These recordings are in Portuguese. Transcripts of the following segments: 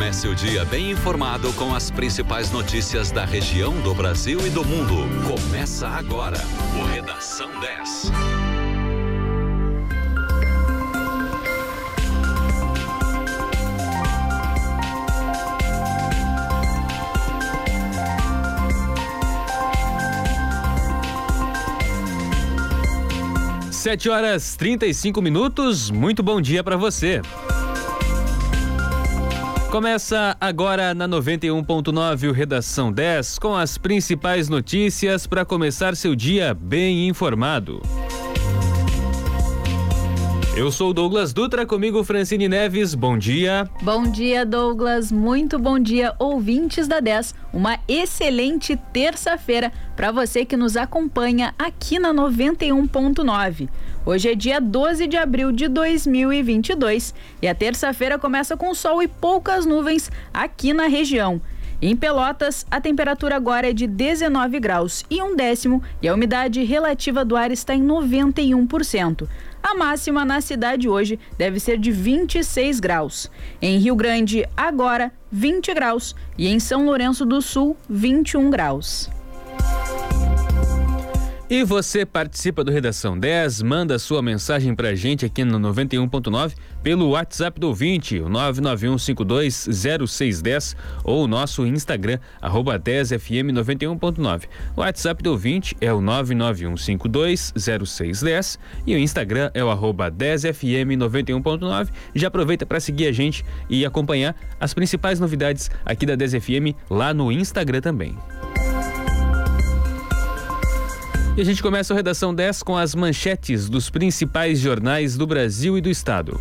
Comece o dia bem informado com as principais notícias da região, do Brasil e do mundo. Começa agora o Redação 10. Sete horas trinta e cinco minutos. Muito bom dia para você. Começa agora na 91.9 o Redação 10 com as principais notícias para começar seu dia bem informado. Eu sou Douglas Dutra, comigo Francine Neves. Bom dia. Bom dia, Douglas. Muito bom dia, ouvintes da 10. Uma excelente terça-feira para você que nos acompanha aqui na 91.9. Hoje é dia 12 de abril de 2022 e a terça-feira começa com sol e poucas nuvens aqui na região. Em Pelotas, a temperatura agora é de 19 graus e um décimo e a umidade relativa do ar está em 91%. A máxima na cidade hoje deve ser de 26 graus. Em Rio Grande, agora 20 graus e em São Lourenço do Sul, 21 graus. E você participa do Redação 10, manda sua mensagem pra gente aqui no 91.9 pelo WhatsApp do ouvinte, o 991520610 ou o nosso Instagram, arroba 10fm91.9. O WhatsApp do ouvinte é o 991520610 e o Instagram é o arroba 10fm91.9. Já aproveita para seguir a gente e acompanhar as principais novidades aqui da 10FM lá no Instagram também. E a gente começa a redação 10 com as manchetes dos principais jornais do Brasil e do Estado.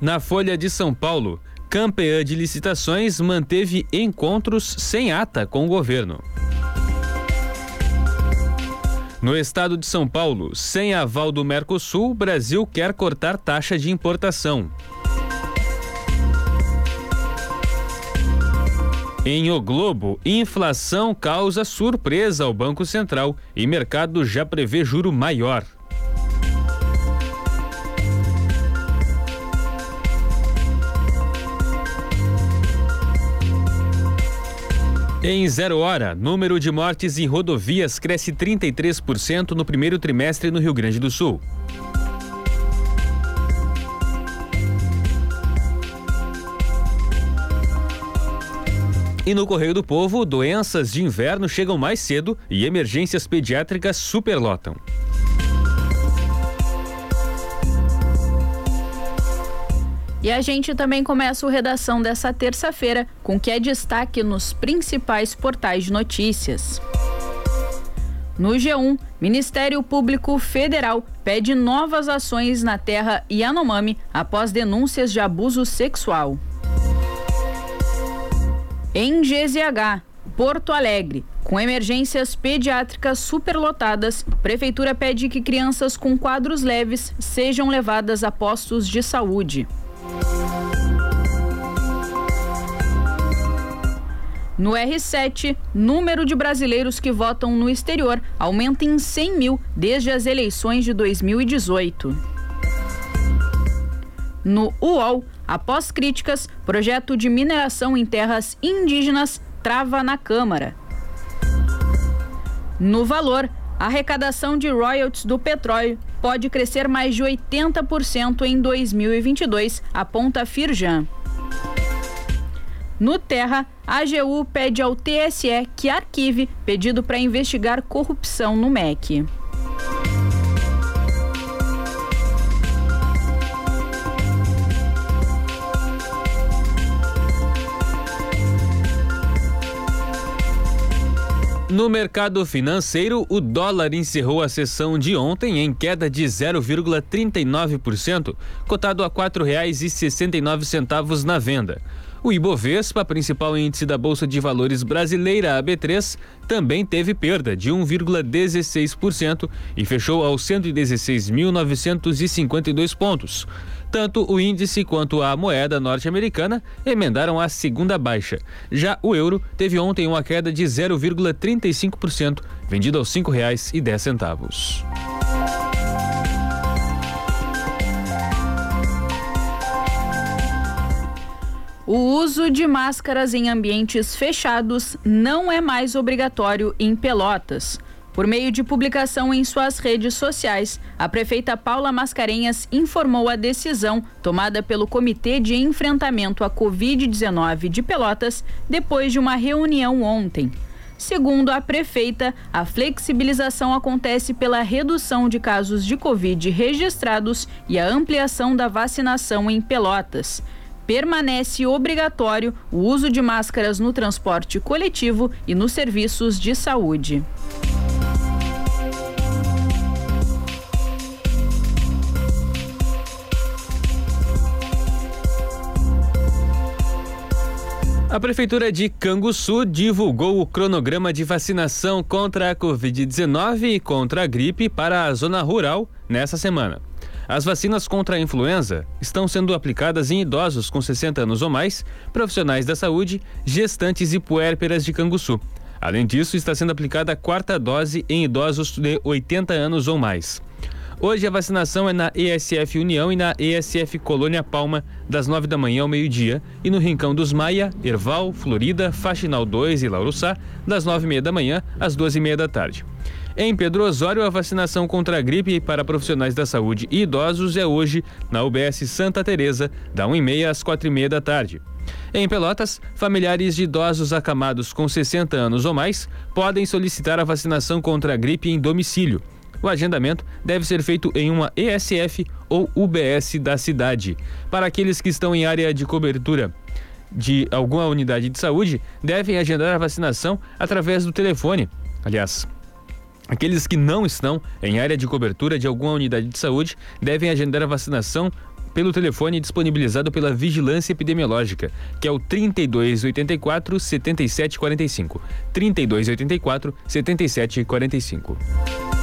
Na Folha de São Paulo, campeã de licitações manteve encontros sem ata com o governo. No estado de São Paulo, sem aval do Mercosul, Brasil quer cortar taxa de importação. Em O Globo, inflação causa surpresa ao Banco Central e mercado já prevê juro maior. Em zero hora, número de mortes em rodovias cresce 33% no primeiro trimestre no Rio Grande do Sul. E no Correio do Povo, doenças de inverno chegam mais cedo e emergências pediátricas superlotam. E a gente também começa o redação dessa terça-feira com que é destaque nos principais portais de notícias. No G1, Ministério Público Federal pede novas ações na terra Yanomami após denúncias de abuso sexual. Em GZH, Porto Alegre, com emergências pediátricas superlotadas, Prefeitura pede que crianças com quadros leves sejam levadas a postos de saúde. No R7, número de brasileiros que votam no exterior aumenta em 100 mil desde as eleições de 2018. No UOL, Após críticas, projeto de mineração em terras indígenas trava na Câmara. No valor, a arrecadação de royalties do petróleo pode crescer mais de 80% em 2022, aponta Firjan. No Terra, a AGU pede ao TSE que arquive pedido para investigar corrupção no MEC. No mercado financeiro, o dólar encerrou a sessão de ontem em queda de 0,39%, cotado a R$ 4,69 na venda. O Ibovespa, principal índice da Bolsa de Valores brasileira, a B3, também teve perda de 1,16% e fechou aos 116.952 pontos. Tanto o índice quanto a moeda norte-americana emendaram a segunda baixa. Já o euro teve ontem uma queda de 0,35%, vendido aos R$ 5,10. O uso de máscaras em ambientes fechados não é mais obrigatório em Pelotas. Por meio de publicação em suas redes sociais, a prefeita Paula Mascarenhas informou a decisão tomada pelo Comitê de Enfrentamento à Covid-19 de Pelotas depois de uma reunião ontem. Segundo a prefeita, a flexibilização acontece pela redução de casos de Covid registrados e a ampliação da vacinação em Pelotas permanece obrigatório o uso de máscaras no transporte coletivo e nos serviços de saúde. A Prefeitura de Canguçu divulgou o cronograma de vacinação contra a Covid-19 e contra a gripe para a zona rural nessa semana. As vacinas contra a influenza estão sendo aplicadas em idosos com 60 anos ou mais, profissionais da saúde, gestantes e puérperas de Canguçu. Além disso, está sendo aplicada a quarta dose em idosos de 80 anos ou mais. Hoje a vacinação é na ESF União e na ESF Colônia Palma, das 9 da manhã ao meio-dia, e no Rincão dos Maia, Erval, Florida, Faxinal 2 e Lauruçá, das 9 e meia da manhã às 12 e meia da tarde. Em Pedro Osório, a vacinação contra a gripe para profissionais da saúde e idosos é hoje na UBS Santa Teresa, da 1h30 às 4h30 da tarde. Em Pelotas, familiares de idosos acamados com 60 anos ou mais podem solicitar a vacinação contra a gripe em domicílio. O agendamento deve ser feito em uma ESF ou UBS da cidade. Para aqueles que estão em área de cobertura de alguma unidade de saúde, devem agendar a vacinação através do telefone. Aliás, Aqueles que não estão em área de cobertura de alguma unidade de saúde devem agendar a vacinação pelo telefone disponibilizado pela Vigilância Epidemiológica, que é o 3284 7745. 3284 7745.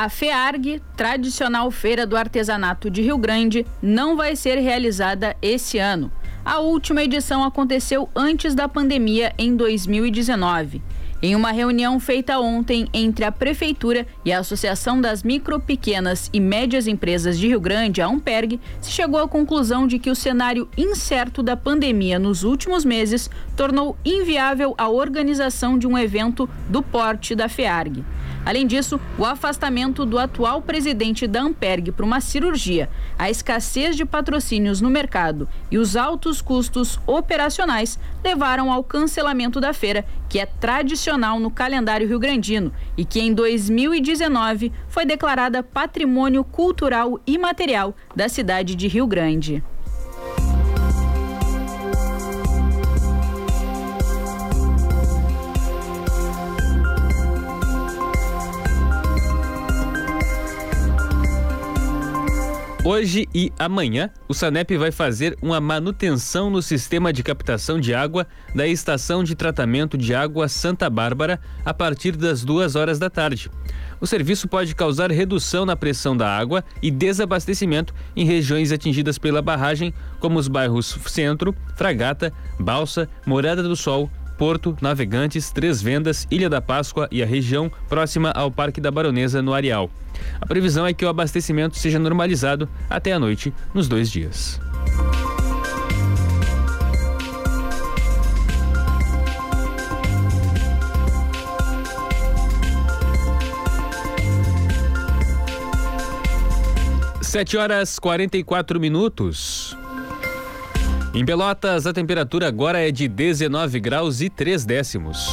A FEARG, tradicional feira do artesanato de Rio Grande, não vai ser realizada esse ano. A última edição aconteceu antes da pandemia, em 2019. Em uma reunião feita ontem entre a Prefeitura e a Associação das Micro, Pequenas e Médias Empresas de Rio Grande, a Umperg, se chegou à conclusão de que o cenário incerto da pandemia nos últimos meses tornou inviável a organização de um evento do porte da FEARG. Além disso, o afastamento do atual presidente da Amperg para uma cirurgia, a escassez de patrocínios no mercado e os altos custos operacionais levaram ao cancelamento da feira, que é tradicional no calendário rio-grandino e que em 2019 foi declarada Patrimônio Cultural e Material da cidade de Rio Grande. Hoje e amanhã, o SANEP vai fazer uma manutenção no sistema de captação de água da estação de tratamento de água Santa Bárbara a partir das duas horas da tarde. O serviço pode causar redução na pressão da água e desabastecimento em regiões atingidas pela barragem, como os bairros Centro, Fragata, Balsa, Morada do Sol, Porto, Navegantes, Três Vendas, Ilha da Páscoa e a região próxima ao Parque da Baronesa, no Areal. A previsão é que o abastecimento seja normalizado até a noite nos dois dias. Sete horas quarenta e quatro minutos. Em Pelotas, a temperatura agora é de 19 graus e 3 décimos.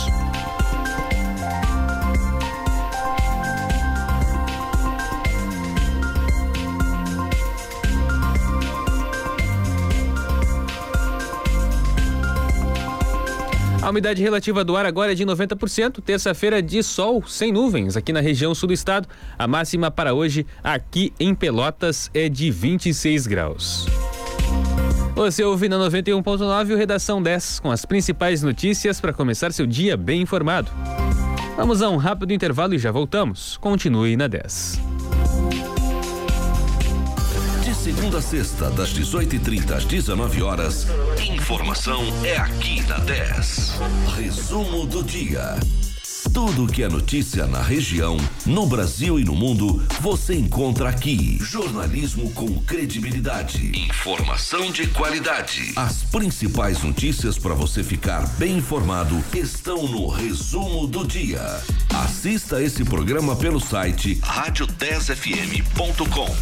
A umidade relativa do ar agora é de 90%. Terça-feira de sol sem nuvens aqui na região sul do estado. A máxima para hoje aqui em Pelotas é de 26 graus. Você ouve na 91.9 o Redação 10 com as principais notícias para começar seu dia bem informado. Vamos a um rápido intervalo e já voltamos. Continue na 10. De segunda a sexta, das 18h30 às 19 horas, informação é aqui na 10. Resumo do dia. Tudo que é notícia na região, no Brasil e no mundo, você encontra aqui. Jornalismo com credibilidade. Informação de qualidade. As principais notícias para você ficar bem informado estão no resumo do dia. Assista esse programa pelo site rádio10fm.com.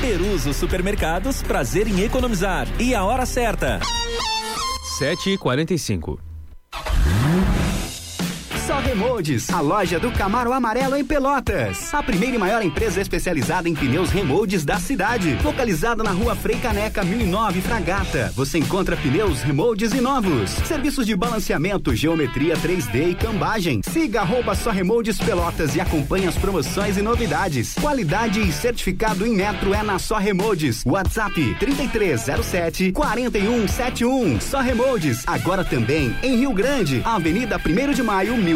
Peruso Supermercados, prazer em economizar. E a hora certa. 7h45. Mm-hmm. Só Remoldes, a loja do Camaro Amarelo em Pelotas. A primeira e maior empresa especializada em pneus remoldes da cidade. Localizada na rua Frei Caneca 1009 Fragata. Você encontra pneus remoldes e novos. Serviços de balanceamento, geometria 3D e cambagem. Siga arroba Só Remoldes Pelotas e acompanhe as promoções e novidades. Qualidade e certificado em metro é na Só Remoldes. WhatsApp 3307 4171. Só Remoldes. Agora também em Rio Grande, Avenida 1 de Maio 1000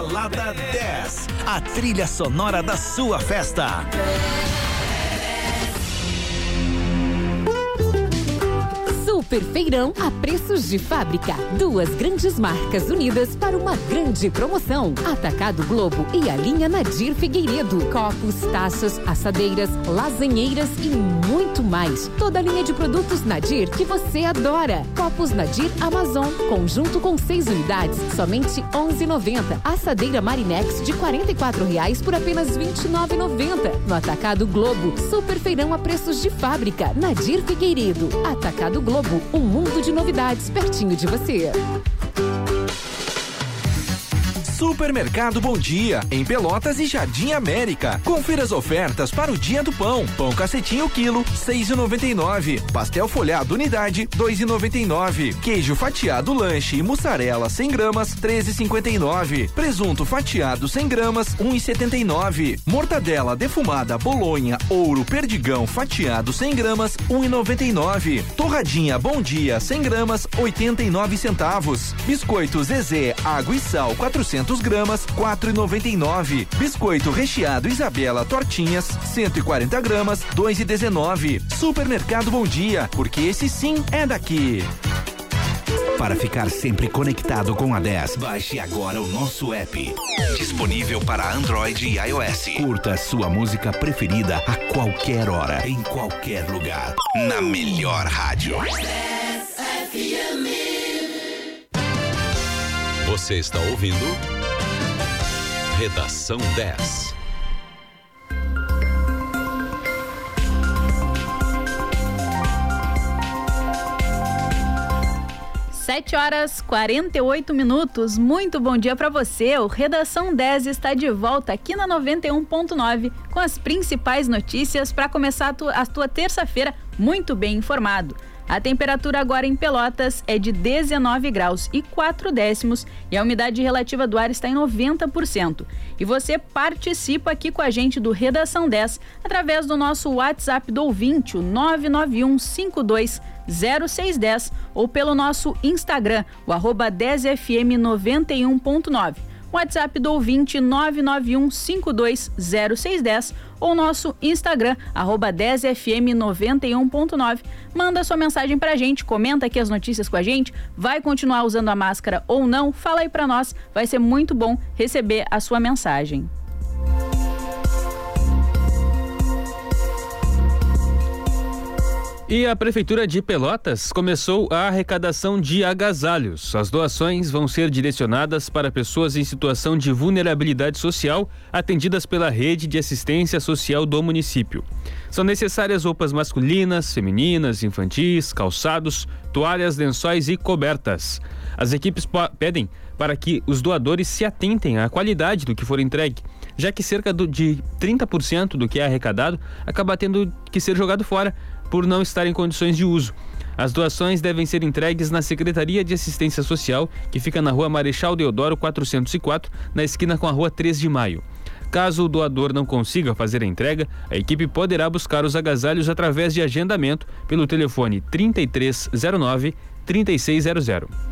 Balada 10, a trilha sonora da sua festa. Super Feirão a preços de fábrica. Duas grandes marcas unidas para uma grande promoção. Atacado Globo e a linha Nadir Figueiredo. Copos, taças, assadeiras, lasanheiras e muito mais. Toda a linha de produtos Nadir que você adora. Copos Nadir Amazon, conjunto com seis unidades, somente 11,90. Assadeira Marinex de 44 reais por apenas R$ 29,90. No Atacado Globo, Super Feirão a preços de fábrica. Nadir Figueiredo. Atacado Globo um mundo de novidades pertinho de você. Supermercado Bom Dia, em Pelotas e Jardim América. Confira as ofertas para o Dia do Pão. Pão cacetinho quilo, seis e noventa e nove. Pastel folhado unidade, dois e noventa e nove. Queijo fatiado lanche e mussarela 100 gramas, treze e cinquenta e nove. Presunto fatiado 100 gramas, um e setenta e nove. Mortadela defumada bolonha ouro perdigão fatiado 100 gramas, um e noventa e nove. Torradinha Bom Dia 100 gramas, oitenta e nove centavos. Biscoito Zezé água e sal 400 gramas, quatro e noventa e nove. Biscoito recheado Isabela Tortinhas, 140 gramas, dois e dezenove. Supermercado Bom Dia, porque esse sim é daqui. Para ficar sempre conectado com a 10, baixe agora o nosso app. Disponível para Android e iOS. Curta sua música preferida a qualquer hora, em qualquer lugar. Na melhor rádio. Você está ouvindo Redação 10. Sete horas 48 minutos. Muito bom dia para você. O Redação 10 está de volta aqui na 91.9 com as principais notícias para começar a tua, tua terça-feira muito bem informado. A temperatura agora em Pelotas é de 19 graus e 4 décimos e a umidade relativa do ar está em 90%. E você participa aqui com a gente do Redação 10 através do nosso WhatsApp do ouvinte, o 991 52 0610 ou pelo nosso Instagram, o arroba 10fm 91.9. WhatsApp do ouvinte 991520610 ou nosso Instagram, arroba 10fm91.9. Manda sua mensagem pra gente, comenta aqui as notícias com a gente, vai continuar usando a máscara ou não, fala aí pra nós, vai ser muito bom receber a sua mensagem. E a Prefeitura de Pelotas começou a arrecadação de agasalhos. As doações vão ser direcionadas para pessoas em situação de vulnerabilidade social atendidas pela rede de assistência social do município. São necessárias roupas masculinas, femininas, infantis, calçados, toalhas, lençóis e cobertas. As equipes pedem para que os doadores se atentem à qualidade do que for entregue, já que cerca de 30% do que é arrecadado acaba tendo que ser jogado fora por não estar em condições de uso. As doações devem ser entregues na Secretaria de Assistência Social, que fica na rua Marechal Deodoro 404, na esquina com a rua 3 de Maio. Caso o doador não consiga fazer a entrega, a equipe poderá buscar os agasalhos através de agendamento pelo telefone 3309 3600.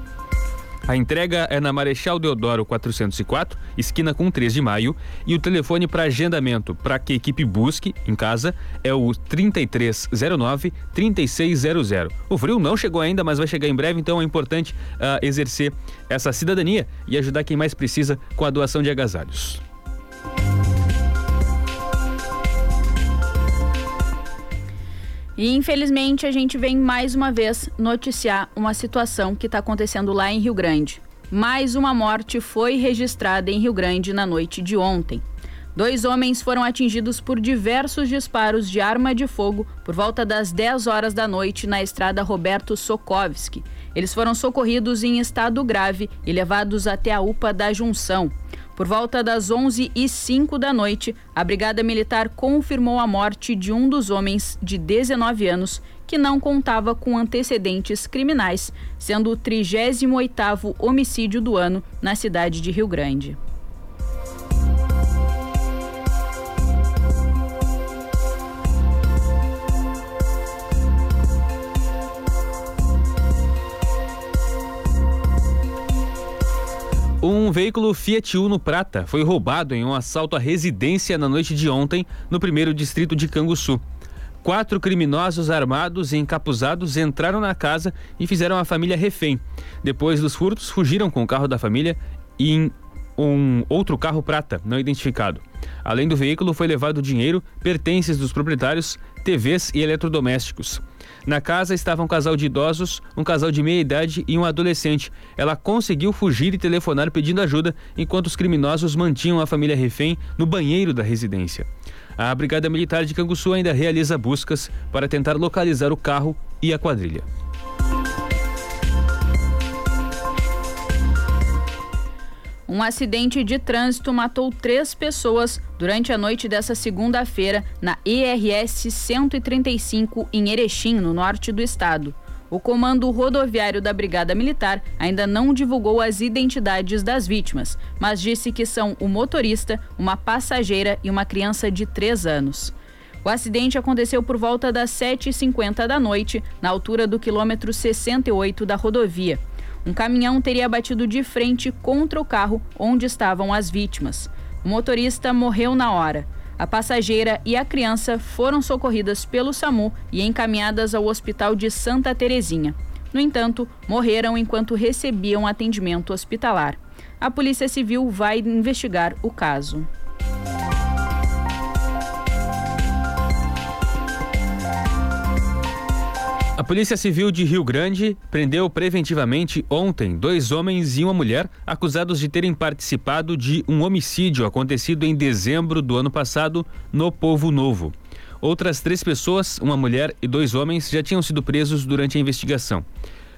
A entrega é na Marechal Deodoro 404, esquina com 3 de maio, e o telefone para agendamento para que a equipe busque em casa é o 3309 3600. O frio não chegou ainda, mas vai chegar em breve, então é importante uh, exercer essa cidadania e ajudar quem mais precisa com a doação de agasalhos. E infelizmente a gente vem mais uma vez noticiar uma situação que está acontecendo lá em Rio Grande. Mais uma morte foi registrada em Rio Grande na noite de ontem. Dois homens foram atingidos por diversos disparos de arma de fogo por volta das 10 horas da noite na estrada Roberto Sokovski. Eles foram socorridos em estado grave e levados até a UPA da Junção. Por volta das 11 e 05 da noite, a Brigada Militar confirmou a morte de um dos homens de 19 anos que não contava com antecedentes criminais, sendo o 38º homicídio do ano na cidade de Rio Grande. Um veículo Fiat Uno prata foi roubado em um assalto à residência na noite de ontem, no primeiro distrito de Canguçu. Quatro criminosos armados e encapuzados entraram na casa e fizeram a família refém. Depois dos furtos, fugiram com o carro da família e em um outro carro prata, não identificado. Além do veículo, foi levado dinheiro, pertences dos proprietários, TVs e eletrodomésticos. Na casa estava um casal de idosos, um casal de meia idade e um adolescente. Ela conseguiu fugir e telefonar pedindo ajuda, enquanto os criminosos mantinham a família refém no banheiro da residência. A Brigada Militar de Canguçu ainda realiza buscas para tentar localizar o carro e a quadrilha. Um acidente de trânsito matou três pessoas durante a noite dessa segunda-feira na ERS 135 em Erechim, no norte do estado. O comando rodoviário da Brigada Militar ainda não divulgou as identidades das vítimas, mas disse que são o motorista, uma passageira e uma criança de 3 anos. O acidente aconteceu por volta das 7h50 da noite, na altura do quilômetro 68 da rodovia. Um caminhão teria batido de frente contra o carro onde estavam as vítimas. O motorista morreu na hora. A passageira e a criança foram socorridas pelo SAMU e encaminhadas ao Hospital de Santa Terezinha. No entanto, morreram enquanto recebiam atendimento hospitalar. A Polícia Civil vai investigar o caso. Polícia Civil de Rio Grande prendeu preventivamente ontem dois homens e uma mulher acusados de terem participado de um homicídio acontecido em dezembro do ano passado no Povo Novo. Outras três pessoas, uma mulher e dois homens, já tinham sido presos durante a investigação.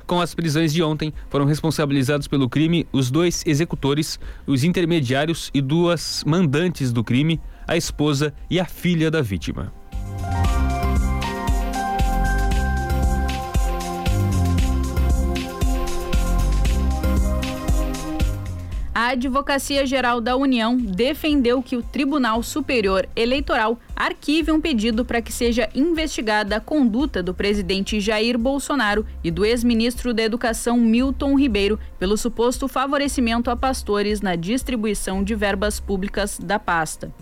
Com as prisões de ontem, foram responsabilizados pelo crime os dois executores, os intermediários e duas mandantes do crime, a esposa e a filha da vítima. A Advocacia Geral da União defendeu que o Tribunal Superior Eleitoral arquive um pedido para que seja investigada a conduta do presidente Jair Bolsonaro e do ex-ministro da Educação Milton Ribeiro pelo suposto favorecimento a pastores na distribuição de verbas públicas da pasta.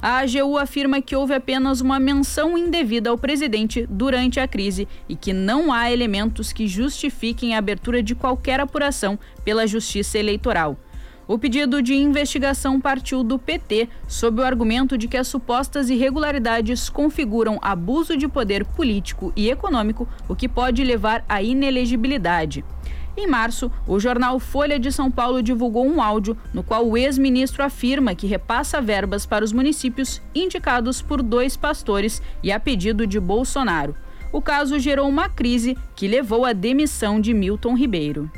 A AGU afirma que houve apenas uma menção indevida ao presidente durante a crise e que não há elementos que justifiquem a abertura de qualquer apuração pela Justiça Eleitoral. O pedido de investigação partiu do PT, sob o argumento de que as supostas irregularidades configuram abuso de poder político e econômico, o que pode levar à inelegibilidade. Em março, o jornal Folha de São Paulo divulgou um áudio no qual o ex-ministro afirma que repassa verbas para os municípios indicados por dois pastores e a pedido de Bolsonaro. O caso gerou uma crise que levou à demissão de Milton Ribeiro.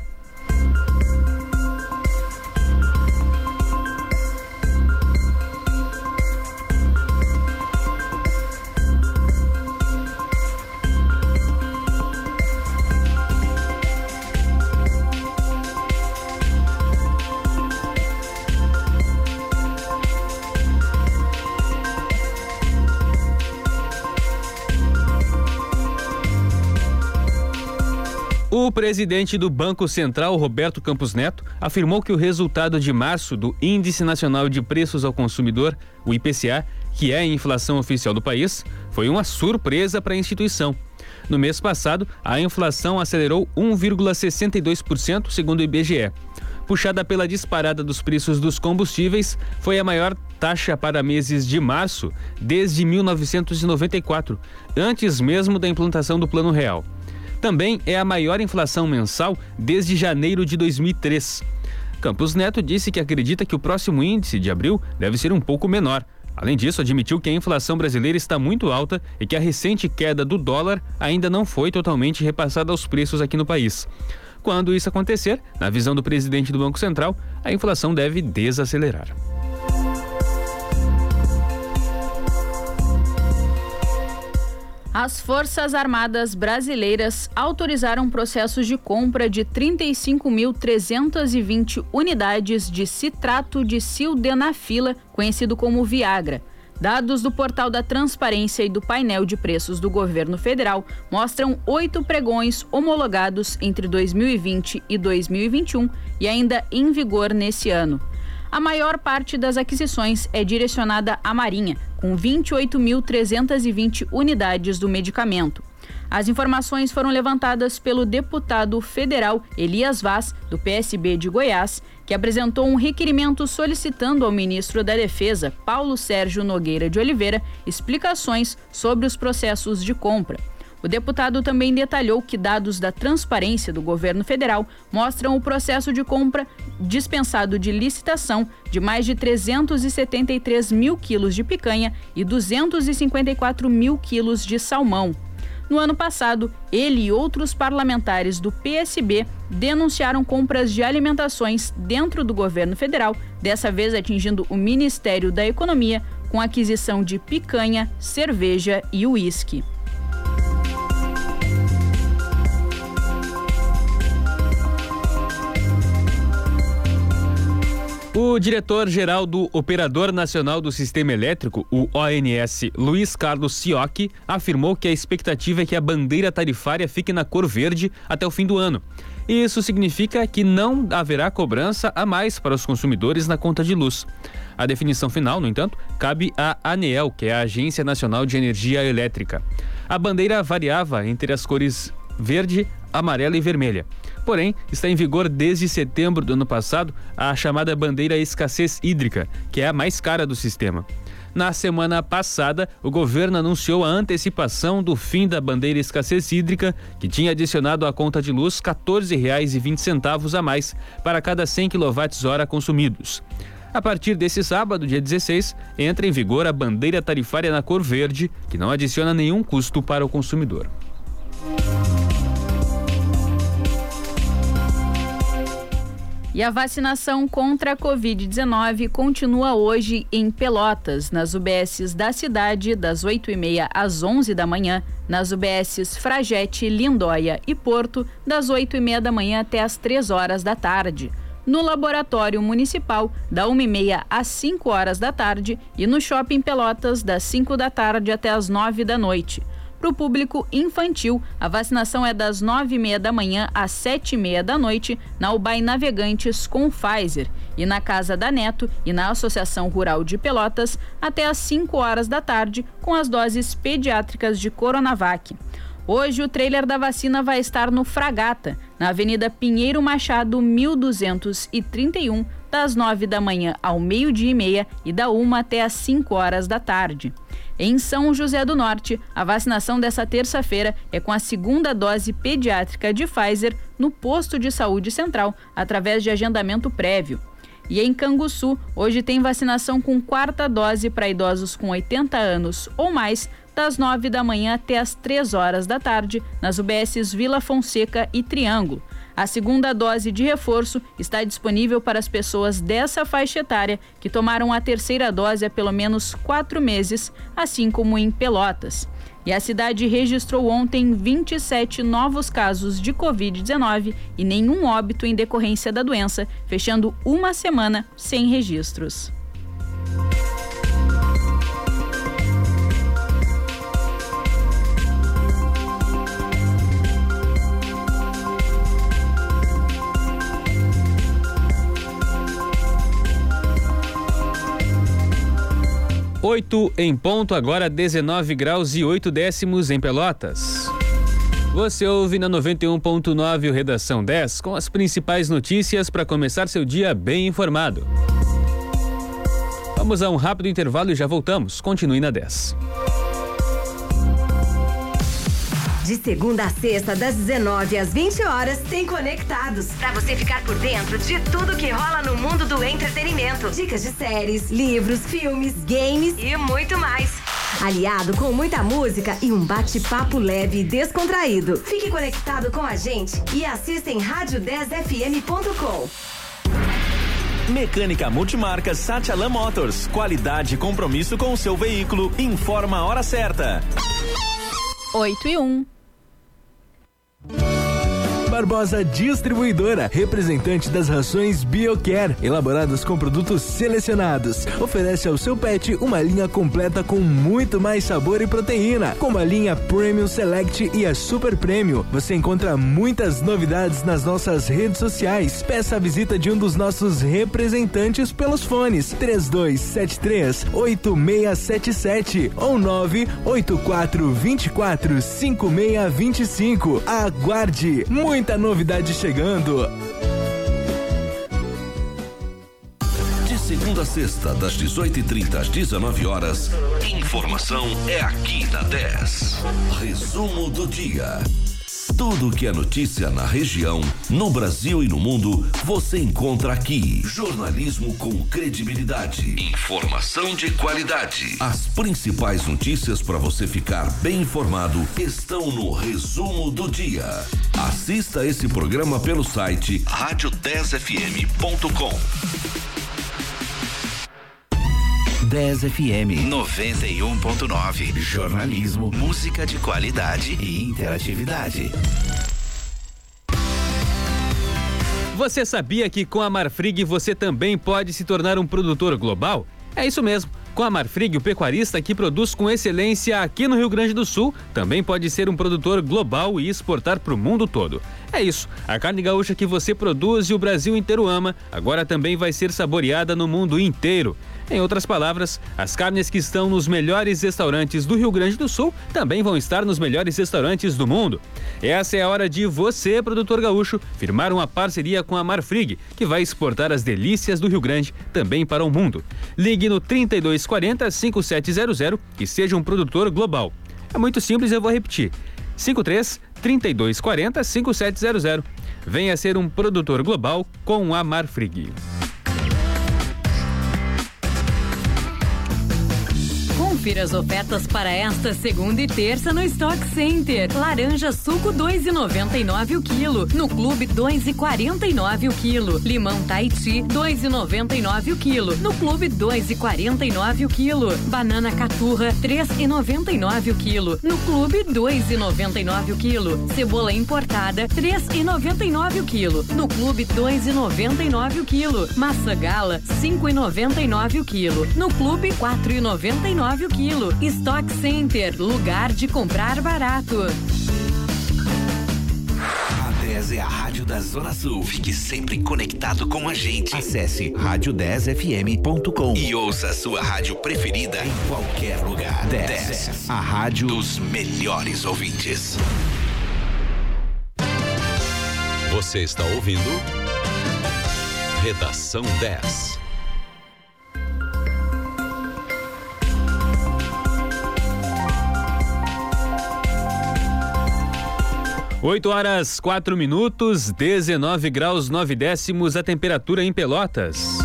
O presidente do Banco Central, Roberto Campos Neto, afirmou que o resultado de março do Índice Nacional de Preços ao Consumidor, o IPCA, que é a inflação oficial do país, foi uma surpresa para a instituição. No mês passado, a inflação acelerou 1,62%, segundo o IBGE. Puxada pela disparada dos preços dos combustíveis, foi a maior taxa para meses de março desde 1994, antes mesmo da implantação do Plano Real. Também é a maior inflação mensal desde janeiro de 2003. Campos Neto disse que acredita que o próximo índice de abril deve ser um pouco menor. Além disso, admitiu que a inflação brasileira está muito alta e que a recente queda do dólar ainda não foi totalmente repassada aos preços aqui no país. Quando isso acontecer, na visão do presidente do Banco Central, a inflação deve desacelerar. As Forças Armadas Brasileiras autorizaram processos de compra de 35.320 unidades de citrato de sildenafila, conhecido como Viagra. Dados do portal da Transparência e do painel de preços do governo federal mostram oito pregões homologados entre 2020 e 2021 e ainda em vigor nesse ano. A maior parte das aquisições é direcionada à Marinha, com 28.320 unidades do medicamento. As informações foram levantadas pelo deputado federal Elias Vaz, do PSB de Goiás, que apresentou um requerimento solicitando ao ministro da Defesa, Paulo Sérgio Nogueira de Oliveira, explicações sobre os processos de compra. O deputado também detalhou que dados da transparência do governo federal mostram o processo de compra dispensado de licitação de mais de 373 mil quilos de picanha e 254 mil quilos de salmão. No ano passado, ele e outros parlamentares do PSB denunciaram compras de alimentações dentro do governo federal, dessa vez atingindo o Ministério da Economia, com aquisição de picanha, cerveja e uísque. O diretor-geral do Operador Nacional do Sistema Elétrico, o ONS, Luiz Carlos Sioc, afirmou que a expectativa é que a bandeira tarifária fique na cor verde até o fim do ano. Isso significa que não haverá cobrança a mais para os consumidores na conta de luz. A definição final, no entanto, cabe à ANEEL, que é a Agência Nacional de Energia Elétrica. A bandeira variava entre as cores verde, amarela e vermelha. Porém, está em vigor desde setembro do ano passado a chamada bandeira escassez hídrica, que é a mais cara do sistema. Na semana passada, o governo anunciou a antecipação do fim da bandeira escassez hídrica, que tinha adicionado à conta de luz R$ 14,20 a mais para cada 100 kWh consumidos. A partir desse sábado, dia 16, entra em vigor a bandeira tarifária na cor verde, que não adiciona nenhum custo para o consumidor. E a vacinação contra a Covid-19 continua hoje em Pelotas, nas UBSs da cidade, das 8h30 às 11 da manhã, nas UBSs Fragete, Lindóia e Porto, das 8h30 da manhã até as 3 horas da tarde. No Laboratório Municipal, da 1h30 às 5 horas da tarde, e no Shopping Pelotas, das 5 da tarde até as 9 da noite. Para o público infantil, a vacinação é das 9h30 da manhã às 7h30 da noite na UBAI Navegantes com Pfizer e na Casa da Neto e na Associação Rural de Pelotas até às 5 horas da tarde com as doses pediátricas de Coronavac. Hoje o trailer da vacina vai estar no Fragata, na Avenida Pinheiro Machado 1231, das 9 da manhã ao meio-dia e meia e da 1 até às 5 horas da tarde. Em São José do Norte, a vacinação dessa terça-feira é com a segunda dose pediátrica de Pfizer no posto de saúde central, através de agendamento prévio. E em Canguçu, hoje tem vacinação com quarta dose para idosos com 80 anos ou mais, das 9 da manhã até as 3 horas da tarde, nas UBSs Vila Fonseca e Triângulo. A segunda dose de reforço está disponível para as pessoas dessa faixa etária que tomaram a terceira dose há pelo menos quatro meses, assim como em Pelotas. E a cidade registrou ontem 27 novos casos de Covid-19 e nenhum óbito em decorrência da doença, fechando uma semana sem registros. 8 em ponto, agora 19 graus e 8 décimos em Pelotas. Você ouve na 91.9 o Redação 10 com as principais notícias para começar seu dia bem informado. Vamos a um rápido intervalo e já voltamos. Continue na 10. De segunda a sexta, das 19 às 20 horas, tem Conectados. Para você ficar por dentro de tudo que rola no mundo do entretenimento. Dicas de séries, livros, filmes, games e muito mais. Aliado com muita música e um bate-papo leve e descontraído. Fique conectado com a gente e assista em rádio10fm.com. Mecânica Multimarcas Satialan Motors. Qualidade e compromisso com o seu veículo. Informa a hora certa. 8 e 1. Bye. Barbosa Distribuidora, representante das rações BioCare, elaboradas com produtos selecionados. Oferece ao seu pet uma linha completa com muito mais sabor e proteína, como a linha Premium Select e a Super Premium. Você encontra muitas novidades nas nossas redes sociais. Peça a visita de um dos nossos representantes pelos fones 3273 8677 ou 984 24 5625. Aguarde! Muita novidade chegando. De segunda a sexta, das 18h30 às 19 horas, informação é aqui na 10. Resumo do dia. Tudo que é notícia na região, no Brasil e no mundo, você encontra aqui. Jornalismo com credibilidade. Informação de qualidade. As principais notícias para você ficar bem informado estão no Resumo do Dia. Assista esse programa pelo site rádio10fm.com. 10 FM 91.9. Jornalismo, música de qualidade e interatividade. Você sabia que com a Marfrig você também pode se tornar um produtor global? É isso mesmo. Com a Marfrig, o pecuarista que produz com excelência aqui no Rio Grande do Sul também pode ser um produtor global e exportar para o mundo todo. É isso, a carne gaúcha que você produz e o Brasil inteiro ama, agora também vai ser saboreada no mundo inteiro. Em outras palavras, as carnes que estão nos melhores restaurantes do Rio Grande do Sul também vão estar nos melhores restaurantes do mundo. Essa é a hora de você, produtor gaúcho, firmar uma parceria com a Marfrig, que vai exportar as delícias do Rio Grande também para o mundo. Ligue no 3240 5700 e seja um produtor global. É muito simples, eu vou repetir. 53 3240 5700. Venha ser um produtor global com a Marfrig. Confira as ofertas para esta segunda e terça no Stock Center. Laranja suco 2,99 o quilo. No Clube 2,49 o quilo. Limão Tahiti 2,99 o quilo. No Clube 2,49 o quilo. Banana caturra 3,99 o quilo. No Clube 2,99 o quilo. Cebola importada 3,99 o quilo. No Clube 2,99 o quilo. Maçã gala 5,99 o quilo. No Clube 4,99 o quilo. Stock Center, lugar de comprar barato. A 10 é a rádio da Zona Sul. Fique sempre conectado com a gente. Acesse rádio10fm.com e ouça a sua rádio preferida em qualquer lugar. 10, a rádio dos melhores ouvintes. Você está ouvindo Redação 10. 8 horas 4 minutos, 19 graus 9 décimos a temperatura em Pelotas.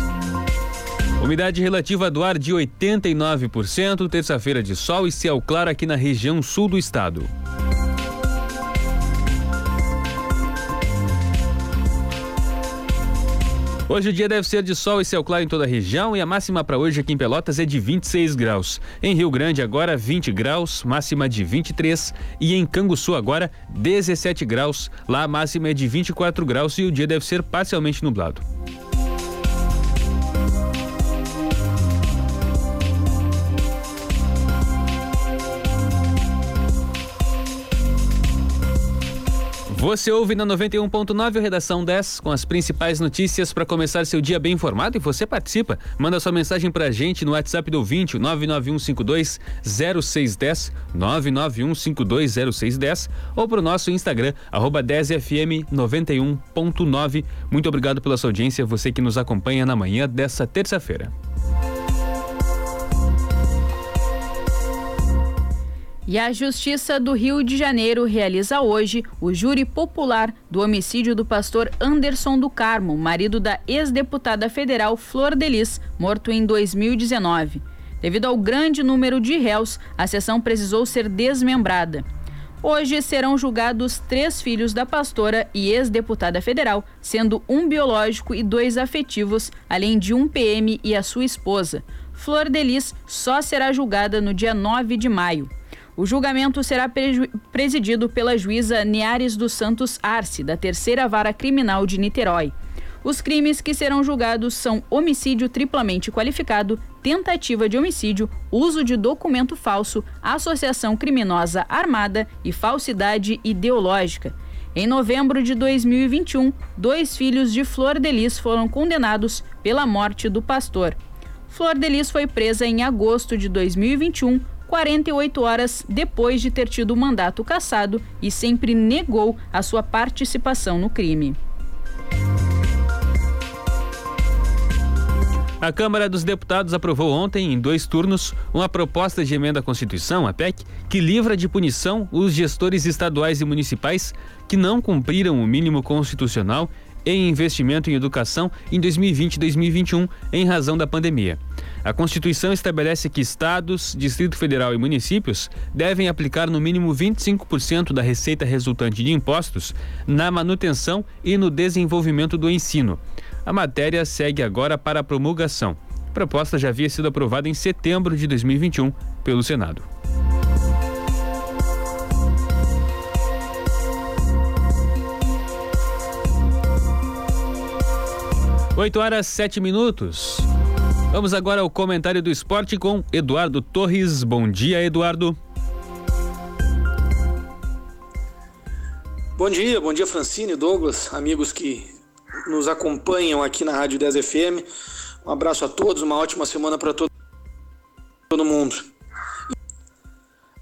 Umidade relativa do ar de 89%, terça-feira de sol e céu claro aqui na região sul do estado. Hoje o dia deve ser de sol e céu claro em toda a região e a máxima para hoje aqui em Pelotas é de 26 graus. Em Rio Grande agora 20 graus, máxima de 23 e em Canguçu agora 17 graus. Lá a máxima é de 24 graus e o dia deve ser parcialmente nublado. Você ouve na 91.9 Redação 10 com as principais notícias para começar seu dia bem informado e você participa. Manda sua mensagem pra gente no WhatsApp do 20 99152 0610 99152 0610 ou pro nosso Instagram arroba 10fm 91.9. Muito obrigado pela sua audiência, você que nos acompanha na manhã dessa terça-feira. E a Justiça do Rio de Janeiro realiza hoje o júri popular do homicídio do pastor Anderson do Carmo, marido da ex-deputada federal Flor Delis, morto em 2019. Devido ao grande número de réus, a sessão precisou ser desmembrada. Hoje serão julgados três filhos da pastora e ex-deputada federal, sendo um biológico e dois afetivos, além de um PM e a sua esposa. Flor Delis só será julgada no dia 9 de maio. O julgamento será presidido pela juíza Niares dos Santos Arce, da Terceira Vara Criminal de Niterói. Os crimes que serão julgados são homicídio triplamente qualificado, tentativa de homicídio, uso de documento falso, associação criminosa armada e falsidade ideológica. Em novembro de 2021, dois filhos de Flor Delis foram condenados pela morte do pastor. Flor Delis foi presa em agosto de 2021 48 horas depois de ter tido o mandato cassado e sempre negou a sua participação no crime. A Câmara dos Deputados aprovou ontem, em dois turnos, uma proposta de emenda à Constituição, a PEC, que livra de punição os gestores estaduais e municipais que não cumpriram o mínimo constitucional em investimento em educação em 2020 e 2021, em razão da pandemia. A Constituição estabelece que estados, Distrito Federal e municípios devem aplicar no mínimo 25% da receita resultante de impostos na manutenção e no desenvolvimento do ensino. A matéria segue agora para a promulgação. A proposta já havia sido aprovada em setembro de 2021 pelo Senado. 8 horas 7 minutos. Vamos agora ao comentário do esporte com Eduardo Torres. Bom dia, Eduardo. Bom dia, bom dia Francine, Douglas, amigos que nos acompanham aqui na Rádio 10 FM. Um abraço a todos, uma ótima semana para todo, todo mundo.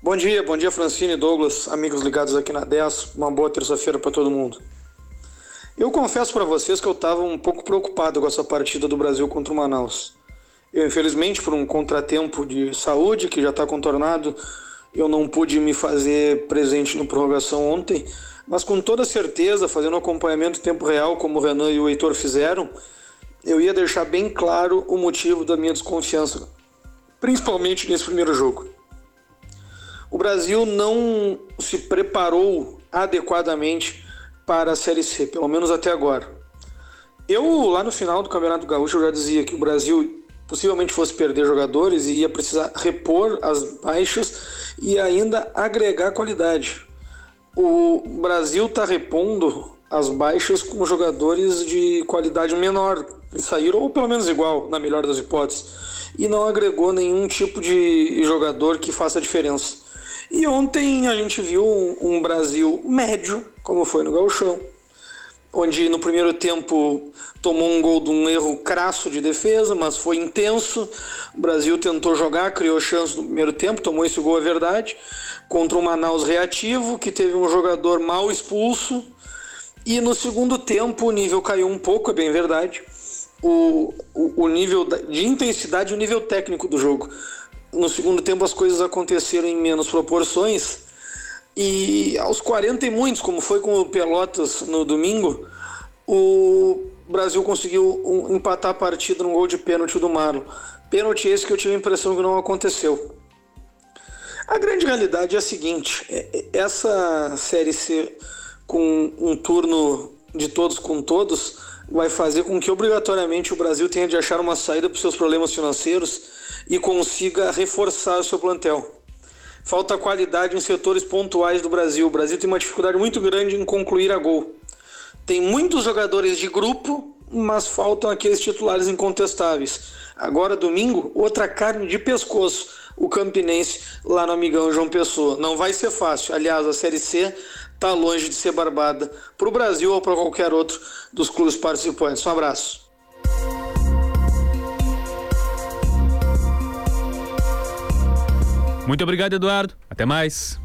Bom dia, bom dia Francine, Douglas, amigos ligados aqui na 10. Uma boa terça-feira para todo mundo. Eu confesso para vocês que eu estava um pouco preocupado com essa partida do Brasil contra o Manaus. Eu, infelizmente, por um contratempo de saúde que já está contornado, eu não pude me fazer presente no prorrogação ontem, mas com toda certeza, fazendo acompanhamento em tempo real, como o Renan e o Heitor fizeram, eu ia deixar bem claro o motivo da minha desconfiança, principalmente nesse primeiro jogo. O Brasil não se preparou adequadamente para a Série C, pelo menos até agora. Eu, lá no final do Campeonato Gaúcho, já dizia que o Brasil possivelmente fosse perder jogadores e ia precisar repor as baixas e ainda agregar qualidade. O Brasil está repondo as baixas com jogadores de qualidade menor, que saíram ou pelo menos igual, na melhor das hipóteses, e não agregou nenhum tipo de jogador que faça diferença. E ontem a gente viu um, um Brasil médio, como foi no Gauchão, onde no primeiro tempo tomou um gol de um erro crasso de defesa, mas foi intenso. O Brasil tentou jogar, criou chance no primeiro tempo, tomou esse gol, é verdade, contra o Manaus reativo, que teve um jogador mal expulso. E no segundo tempo o nível caiu um pouco, é bem verdade. O, o, o nível de intensidade e o nível técnico do jogo no segundo tempo as coisas aconteceram em menos proporções. E aos 40 e muitos, como foi com o Pelotas no domingo, o Brasil conseguiu empatar a partida no gol de pênalti do Marlon. Pênalti esse que eu tive a impressão que não aconteceu. A grande realidade é a seguinte: é, é, essa Série C com um turno de todos com todos vai fazer com que obrigatoriamente o Brasil tenha de achar uma saída para os seus problemas financeiros e consiga reforçar o seu plantel. Falta qualidade em setores pontuais do Brasil. O Brasil tem uma dificuldade muito grande em concluir a gol. Tem muitos jogadores de grupo, mas faltam aqueles titulares incontestáveis. Agora, domingo, outra carne de pescoço. O Campinense lá no Amigão João Pessoa. Não vai ser fácil. Aliás, a Série C está longe de ser barbada para o Brasil ou para qualquer outro dos clubes participantes. Um abraço. Muito obrigado, Eduardo. Até mais.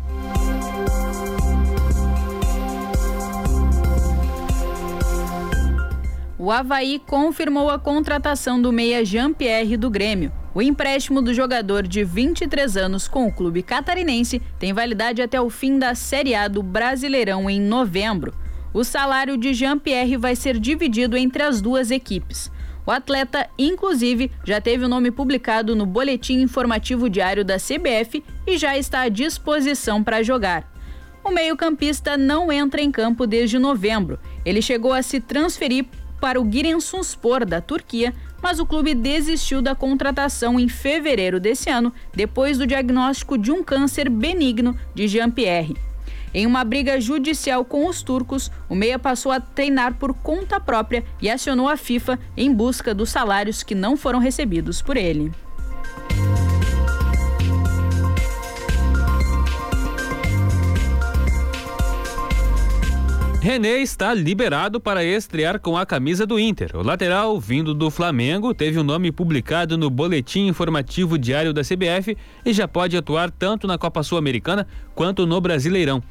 O Havaí confirmou a contratação do meia Jean-Pierre do Grêmio. O empréstimo do jogador de 23 anos com o clube catarinense tem validade até o fim da Série A do Brasileirão em novembro. O salário de Jean-Pierre vai ser dividido entre as duas equipes. O atleta, inclusive, já teve o nome publicado no Boletim Informativo Diário da CBF e já está à disposição para jogar. O meio-campista não entra em campo desde novembro. Ele chegou a se transferir para o Giresunspor da Turquia, mas o clube desistiu da contratação em fevereiro desse ano, depois do diagnóstico de um câncer benigno de Jean-Pierre. Em uma briga judicial com os turcos, o Meia passou a treinar por conta própria e acionou a FIFA em busca dos salários que não foram recebidos por ele. René está liberado para estrear com a camisa do Inter. O lateral, vindo do Flamengo, teve o um nome publicado no Boletim Informativo Diário da CBF e já pode atuar tanto na Copa Sul-Americana quanto no Brasileirão.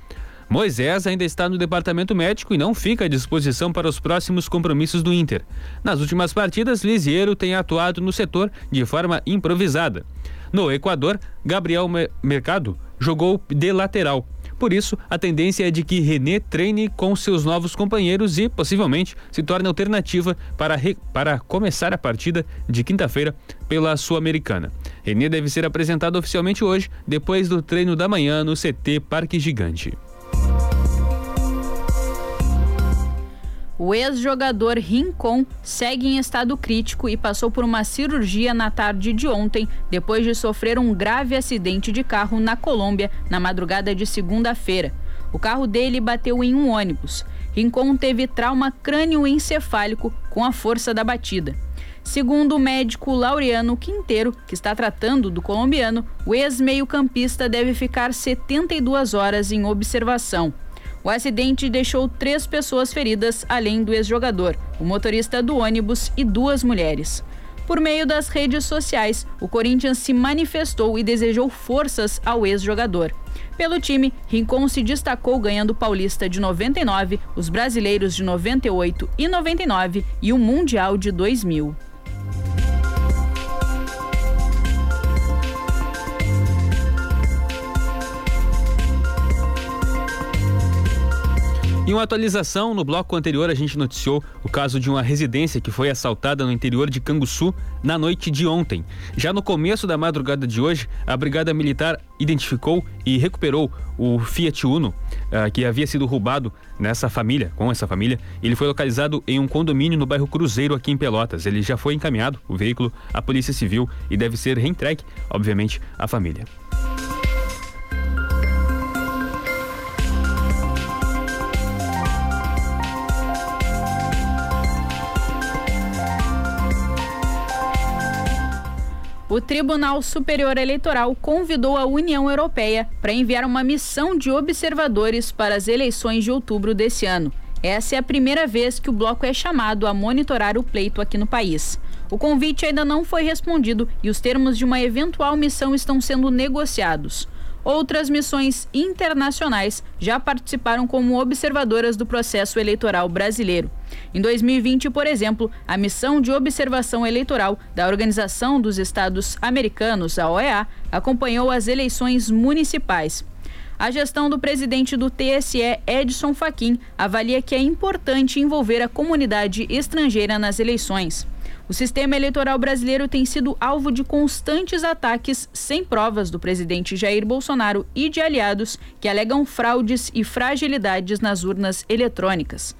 Moisés ainda está no departamento médico e não fica à disposição para os próximos compromissos do Inter. Nas últimas partidas, Lisiero tem atuado no setor de forma improvisada. No Equador, Gabriel Mercado jogou de lateral. Por isso, a tendência é de que René treine com seus novos companheiros e, possivelmente, se torne alternativa para, para começar a partida de quinta-feira pela Sul-Americana. René deve ser apresentado oficialmente hoje, depois do treino da manhã no CT Parque Gigante. O ex-jogador Rincon segue em estado crítico e passou por uma cirurgia na tarde de ontem, depois de sofrer um grave acidente de carro na Colômbia na madrugada de segunda-feira. O carro dele bateu em um ônibus. Rincon teve trauma crânioencefálico com a força da batida. Segundo o médico Laureano Quinteiro, que está tratando do colombiano, o ex-meio-campista deve ficar 72 horas em observação. O acidente deixou três pessoas feridas, além do ex-jogador, o motorista do ônibus e duas mulheres. Por meio das redes sociais, o Corinthians se manifestou e desejou forças ao ex-jogador. Pelo time, Rincon se destacou ganhando o Paulista de 99, os brasileiros de 98 e 99 e o Mundial de 2000. Em uma atualização, no bloco anterior a gente noticiou o caso de uma residência que foi assaltada no interior de Canguçu na noite de ontem. Já no começo da madrugada de hoje, a Brigada Militar identificou e recuperou o Fiat Uno uh, que havia sido roubado nessa família, com essa família. Ele foi localizado em um condomínio no bairro Cruzeiro, aqui em Pelotas. Ele já foi encaminhado, o veículo, à Polícia Civil e deve ser reentregue, obviamente, à família. O Tribunal Superior Eleitoral convidou a União Europeia para enviar uma missão de observadores para as eleições de outubro desse ano. Essa é a primeira vez que o bloco é chamado a monitorar o pleito aqui no país. O convite ainda não foi respondido e os termos de uma eventual missão estão sendo negociados. Outras missões internacionais já participaram como observadoras do processo eleitoral brasileiro. Em 2020, por exemplo, a missão de observação eleitoral da Organização dos Estados Americanos, a OEA, acompanhou as eleições municipais. A gestão do presidente do TSE, Edson Fachin, avalia que é importante envolver a comunidade estrangeira nas eleições. O sistema eleitoral brasileiro tem sido alvo de constantes ataques sem provas do presidente Jair Bolsonaro e de aliados que alegam fraudes e fragilidades nas urnas eletrônicas.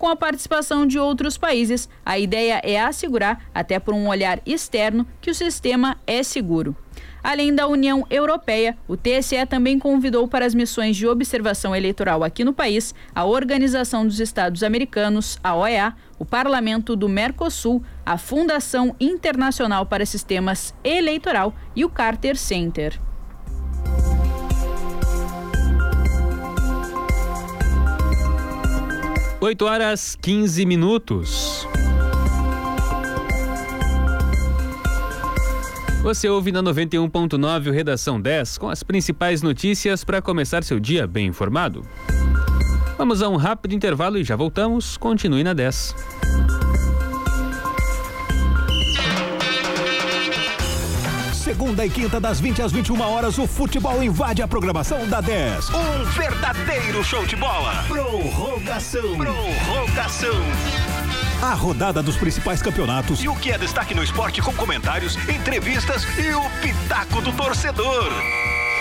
Com a participação de outros países, a ideia é assegurar, até por um olhar externo, que o sistema é seguro. Além da União Europeia, o TSE também convidou para as missões de observação eleitoral aqui no país a Organização dos Estados Americanos, a OEA, o Parlamento do Mercosul, a Fundação Internacional para Sistemas Eleitoral e o Carter Center. 8 horas 15 minutos. Você ouve na 91.9 o Redação 10 com as principais notícias para começar seu dia bem informado. Vamos a um rápido intervalo e já voltamos. Continue na 10. Segunda e quinta, das 20 às 21 horas, o futebol invade a programação da 10. Um verdadeiro show de bola. Prorrogação. Prorrogação. A rodada dos principais campeonatos. E o que é destaque no esporte com comentários, entrevistas e o pitaco do torcedor.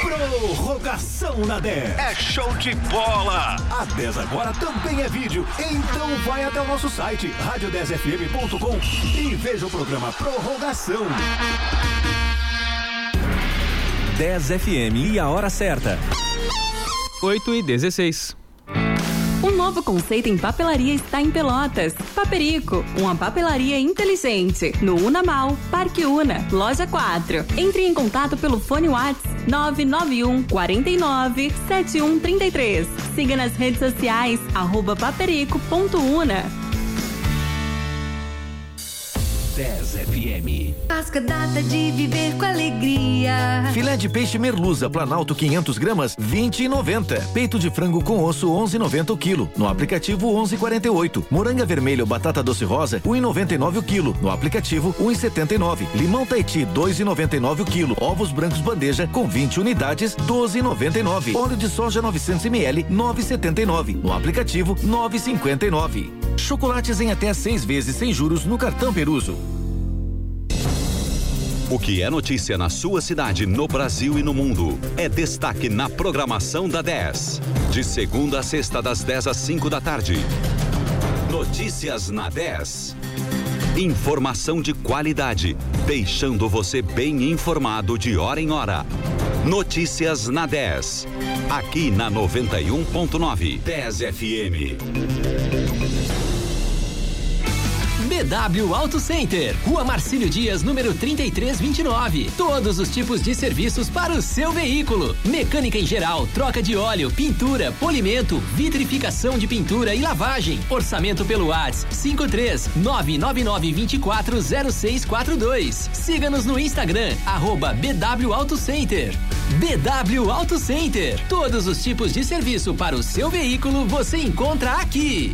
Prorrogação na 10. É show de bola. A 10 agora também é vídeo. Então vai até o nosso site radio10fm.com e veja o programa Prorrogação. 10 FM e a hora certa. 8 e 16. Um novo conceito em papelaria está em Pelotas. Paperico, uma papelaria inteligente. No Unamal, Parque Una, Loja 4. Entre em contato pelo fone WhatsApp 991 49 7133. Siga nas redes sociais, arroba paperico.una. 10 FM. Páscoa data de viver com alegria. Filé de peixe merluza, Planalto 500 gramas, 20,90. Peito de frango com osso, 11,90 o quilo. No aplicativo, 11,48. Moranga vermelha ou batata doce rosa, 1,99 o quilo. No aplicativo, 1,79. Limão Taiti, 2,99 o quilo. Ovos brancos bandeja com 20 unidades, 12,99. Óleo de soja 900 ml, 9,79. No aplicativo, 9,59. Chocolates em até seis vezes sem juros no cartão Peruso. O que é notícia na sua cidade, no Brasil e no mundo, é destaque na programação da 10. De segunda a sexta, das 10 às 5 da tarde. Notícias na 10. Informação de qualidade, deixando você bem informado de hora em hora. Notícias na 10. Aqui na 91.9. 10 FM. BW Auto Center, Rua Marcílio Dias, número 3329. Todos os tipos de serviços para o seu veículo: mecânica em geral, troca de óleo, pintura, polimento, vitrificação de pintura e lavagem. Orçamento pelo WhatsApp 53 999 24 0642. Siga-nos no Instagram, arroba BW Auto Center. BW Auto Center. Todos os tipos de serviço para o seu veículo você encontra aqui.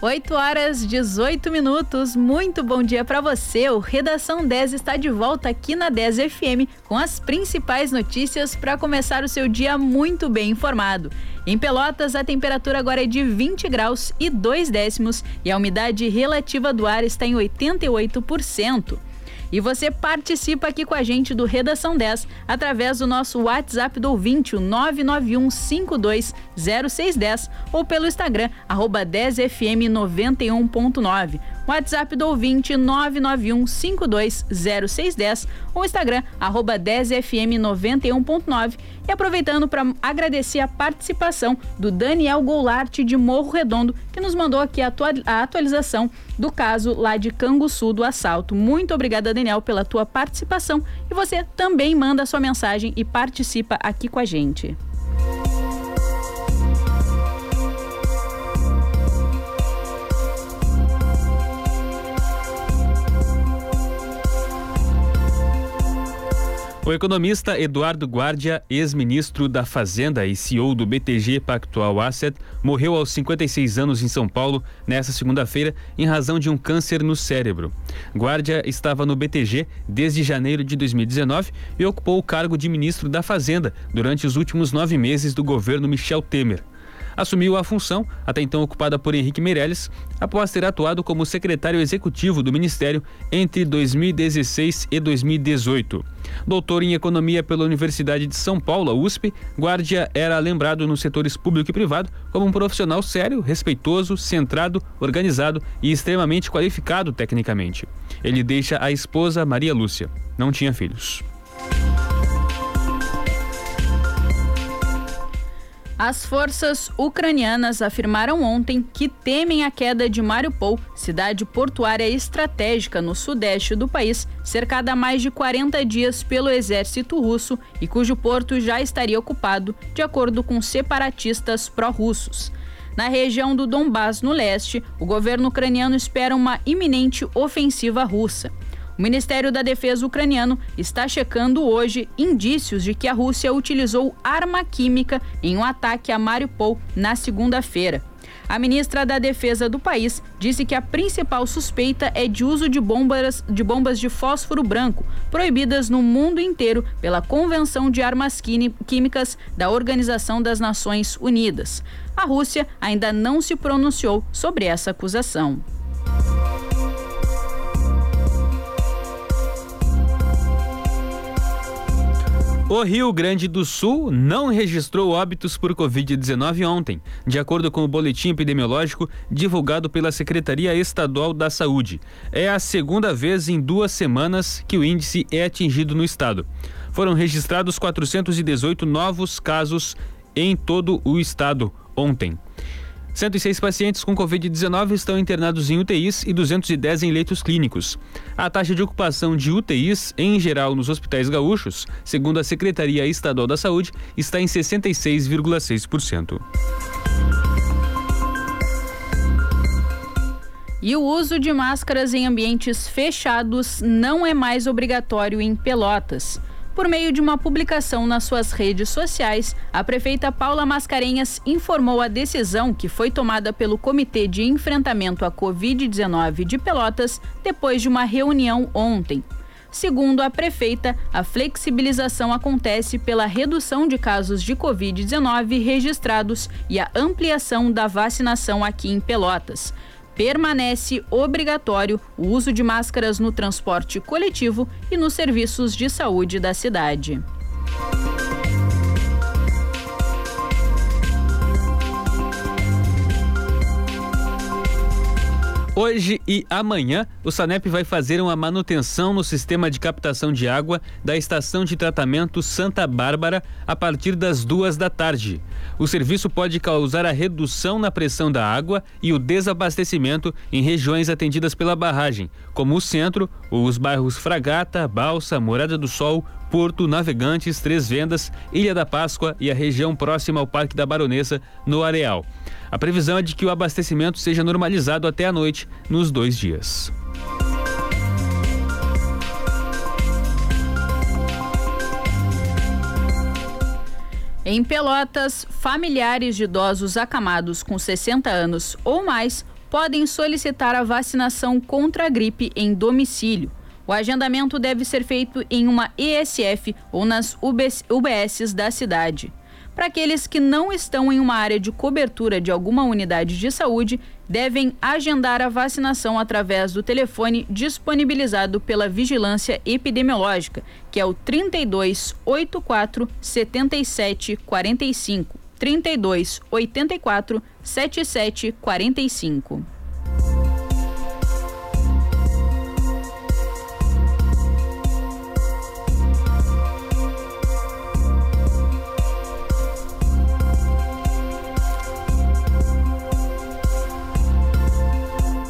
8 horas 18 minutos. Muito bom dia para você. O Redação 10 está de volta aqui na 10 FM com as principais notícias para começar o seu dia muito bem informado. Em Pelotas, a temperatura agora é de 20 graus e 2 décimos e a umidade relativa do ar está em 88%. E você participa aqui com a gente do Redação 10 através do nosso WhatsApp do ouvinte, o 991520610 ou pelo Instagram, arroba 10fm91.9. WhatsApp do ouvinte 991520610 ou Instagram, arroba 10fm91.9. E aproveitando para agradecer a participação do Daniel Goulart de Morro Redondo, que nos mandou aqui a, a atualização do caso lá de Canguçu do assalto. Muito obrigada, Daniel, pela tua participação. E você também manda sua mensagem e participa aqui com a gente. O economista Eduardo Guardia, ex-ministro da Fazenda e CEO do BTG Pactual Asset, morreu aos 56 anos em São Paulo nesta segunda-feira em razão de um câncer no cérebro. Guardia estava no BTG desde janeiro de 2019 e ocupou o cargo de ministro da Fazenda durante os últimos nove meses do governo Michel Temer. Assumiu a função, até então ocupada por Henrique Meirelles, após ter atuado como secretário executivo do Ministério entre 2016 e 2018. Doutor em Economia pela Universidade de São Paulo, USP, Guardia era lembrado nos setores público e privado como um profissional sério, respeitoso, centrado, organizado e extremamente qualificado tecnicamente. Ele deixa a esposa Maria Lúcia. Não tinha filhos. As forças ucranianas afirmaram ontem que temem a queda de Mariupol, cidade portuária estratégica no sudeste do país, cercada há mais de 40 dias pelo exército russo e cujo porto já estaria ocupado, de acordo com separatistas pró-russos. Na região do Donbás, no leste, o governo ucraniano espera uma iminente ofensiva russa. O Ministério da Defesa ucraniano está checando hoje indícios de que a Rússia utilizou arma química em um ataque a Mariupol na segunda-feira. A ministra da Defesa do país disse que a principal suspeita é de uso de bombas, de bombas de fósforo branco, proibidas no mundo inteiro pela Convenção de Armas Químicas da Organização das Nações Unidas. A Rússia ainda não se pronunciou sobre essa acusação. O Rio Grande do Sul não registrou óbitos por Covid-19 ontem, de acordo com o boletim epidemiológico divulgado pela Secretaria Estadual da Saúde. É a segunda vez em duas semanas que o índice é atingido no estado. Foram registrados 418 novos casos em todo o estado ontem. 106 pacientes com Covid-19 estão internados em UTIs e 210 em leitos clínicos. A taxa de ocupação de UTIs, em geral nos hospitais gaúchos, segundo a Secretaria Estadual da Saúde, está em 66,6%. E o uso de máscaras em ambientes fechados não é mais obrigatório em Pelotas. Por meio de uma publicação nas suas redes sociais, a prefeita Paula Mascarenhas informou a decisão que foi tomada pelo Comitê de Enfrentamento à Covid-19 de Pelotas depois de uma reunião ontem. Segundo a prefeita, a flexibilização acontece pela redução de casos de Covid-19 registrados e a ampliação da vacinação aqui em Pelotas permanece obrigatório o uso de máscaras no transporte coletivo e nos serviços de saúde da cidade. Hoje e amanhã, o Sanep vai fazer uma manutenção no sistema de captação de água da estação de tratamento Santa Bárbara a partir das duas da tarde. O serviço pode causar a redução na pressão da água e o desabastecimento em regiões atendidas pela barragem, como o centro, os bairros Fragata, Balsa, Morada do Sol, Porto, Navegantes, Três Vendas, Ilha da Páscoa e a região próxima ao Parque da Baronesa, no Areal. A previsão é de que o abastecimento seja normalizado até a noite nos dois dias. Em Pelotas, familiares de idosos acamados com 60 anos ou mais podem solicitar a vacinação contra a gripe em domicílio. O agendamento deve ser feito em uma ESF ou nas UBSs da cidade. Para aqueles que não estão em uma área de cobertura de alguma unidade de saúde, devem agendar a vacinação através do telefone disponibilizado pela Vigilância Epidemiológica, que é o 3284 7745. 3284 7745.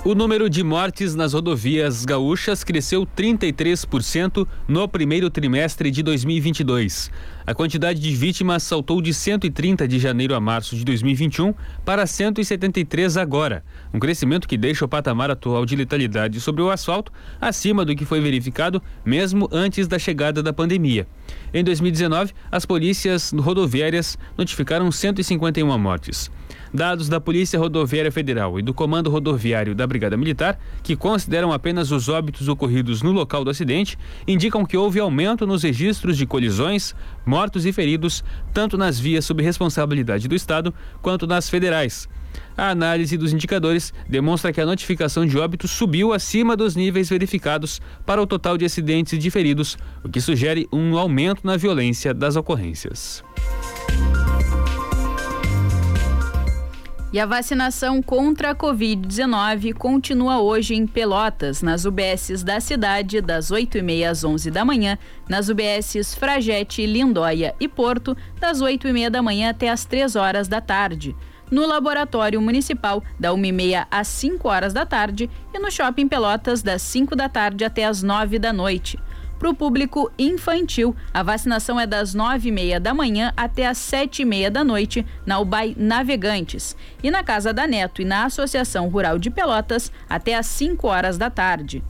O número de mortes nas rodovias gaúchas cresceu 33% no primeiro trimestre de 2022. A quantidade de vítimas saltou de 130 de janeiro a março de 2021 para 173 agora, um crescimento que deixa o patamar atual de letalidade sobre o asfalto acima do que foi verificado mesmo antes da chegada da pandemia. Em 2019, as polícias rodoviárias notificaram 151 mortes. Dados da Polícia Rodoviária Federal e do Comando Rodoviário da Brigada Militar, que consideram apenas os óbitos ocorridos no local do acidente, indicam que houve aumento nos registros de colisões, mortos e feridos, tanto nas vias sob responsabilidade do Estado quanto nas federais. A análise dos indicadores demonstra que a notificação de óbitos subiu acima dos níveis verificados para o total de acidentes e de feridos, o que sugere um aumento na violência das ocorrências. E a vacinação contra a Covid-19 continua hoje em Pelotas, nas UBSs da cidade, das 8h30 às 11 da manhã, nas UBSs Fragete, Lindóia e Porto, das 8h30 da manhã até as 3 horas da tarde. No Laboratório Municipal, da 1h30 às 5 horas da tarde, e no Shopping Pelotas, das 5 da tarde até as 9 da noite. Para o público infantil, a vacinação é das 9h30 da manhã até as 7h30 da noite na UBAI Navegantes. E na Casa da Neto e na Associação Rural de Pelotas até as 5 horas da tarde.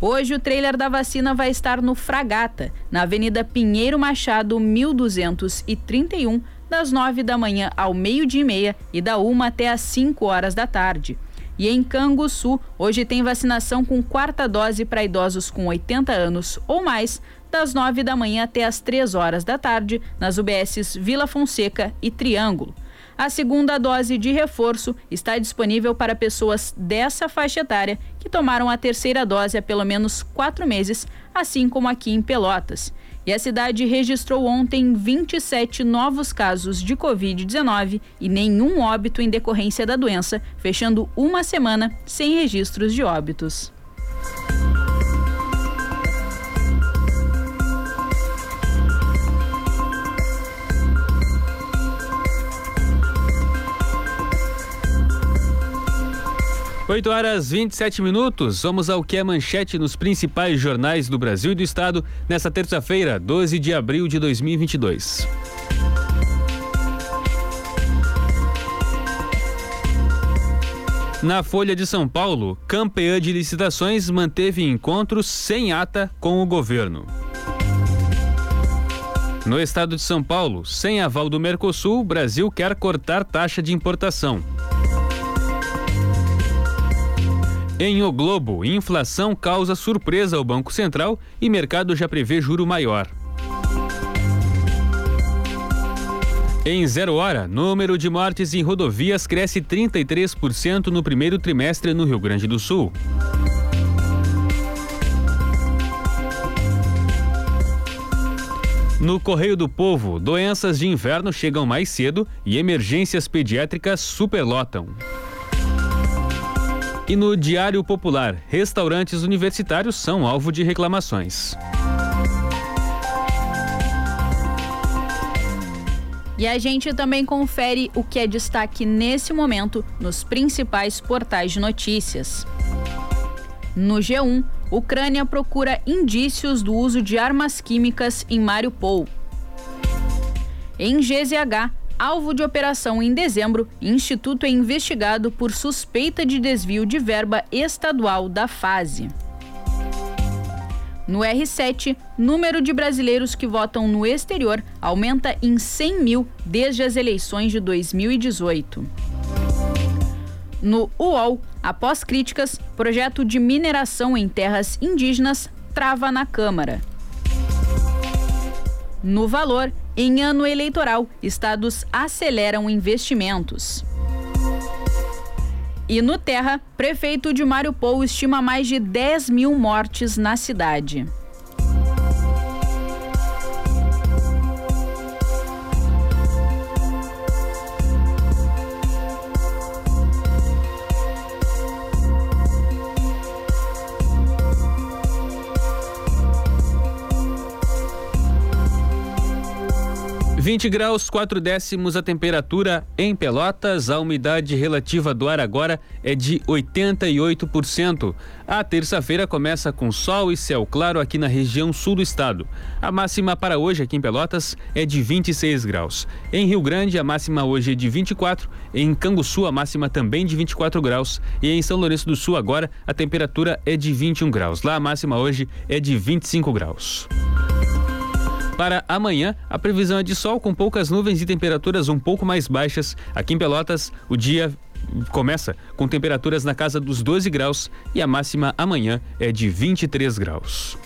Hoje o trailer da vacina vai estar no Fragata, na Avenida Pinheiro Machado, 1231, das 9 da manhã ao meio-dia e meia e da 1 até as 5 horas da tarde. E em Canguçu, hoje tem vacinação com quarta dose para idosos com 80 anos ou mais, das 9 da manhã até as 3 horas da tarde, nas UBSs Vila Fonseca e Triângulo. A segunda dose de reforço está disponível para pessoas dessa faixa etária que tomaram a terceira dose há pelo menos quatro meses, assim como aqui em Pelotas. E a cidade registrou ontem 27 novos casos de Covid-19 e nenhum óbito em decorrência da doença, fechando uma semana sem registros de óbitos. 8 horas 27 minutos. Vamos ao que é manchete nos principais jornais do Brasil e do Estado nesta terça-feira, 12 de abril de 2022. Na Folha de São Paulo, campeã de licitações manteve encontros sem ata com o governo. No estado de São Paulo, sem aval do Mercosul, Brasil quer cortar taxa de importação. Em O Globo, inflação causa surpresa ao Banco Central e mercado já prevê juro maior. Em zero hora, número de mortes em rodovias cresce 33% no primeiro trimestre no Rio Grande do Sul. No Correio do Povo, doenças de inverno chegam mais cedo e emergências pediátricas superlotam. E no Diário Popular, restaurantes universitários são alvo de reclamações. E a gente também confere o que é destaque nesse momento nos principais portais de notícias. No G1, Ucrânia procura indícios do uso de armas químicas em Mariupol. Em GZH, Alvo de operação em dezembro, Instituto é investigado por suspeita de desvio de verba estadual da fase. No R7, número de brasileiros que votam no exterior aumenta em 100 mil desde as eleições de 2018. No UOL, após críticas, projeto de mineração em terras indígenas trava na Câmara. No valor, em ano eleitoral, estados aceleram investimentos. E no Terra, prefeito de Mariupol estima mais de 10 mil mortes na cidade. 20 graus, 4 décimos a temperatura em Pelotas. A umidade relativa do ar agora é de 88%. A terça-feira começa com sol e céu claro aqui na região sul do estado. A máxima para hoje aqui em Pelotas é de 26 graus. Em Rio Grande, a máxima hoje é de 24. Em Canguçu, a máxima também de 24 graus. E em São Lourenço do Sul, agora, a temperatura é de 21 graus. Lá, a máxima hoje é de 25 graus. Para amanhã, a previsão é de sol com poucas nuvens e temperaturas um pouco mais baixas. Aqui em Pelotas, o dia começa com temperaturas na casa dos 12 graus e a máxima amanhã é de 23 graus.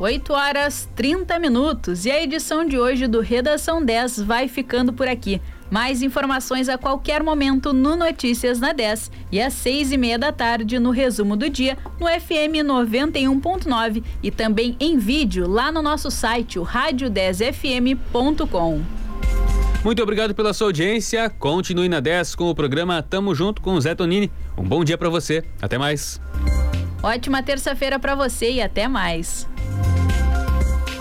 Oito horas 30 minutos e a edição de hoje do Redação 10 vai ficando por aqui. Mais informações a qualquer momento no Notícias na 10 e às seis e meia da tarde no resumo do dia no FM 91.9 e também em vídeo lá no nosso site, o rádio10fm.com. Muito obrigado pela sua audiência. Continue na 10 com o programa Tamo Junto com o Zé Tonini. Um bom dia para você. Até mais. Ótima terça-feira para você e até mais.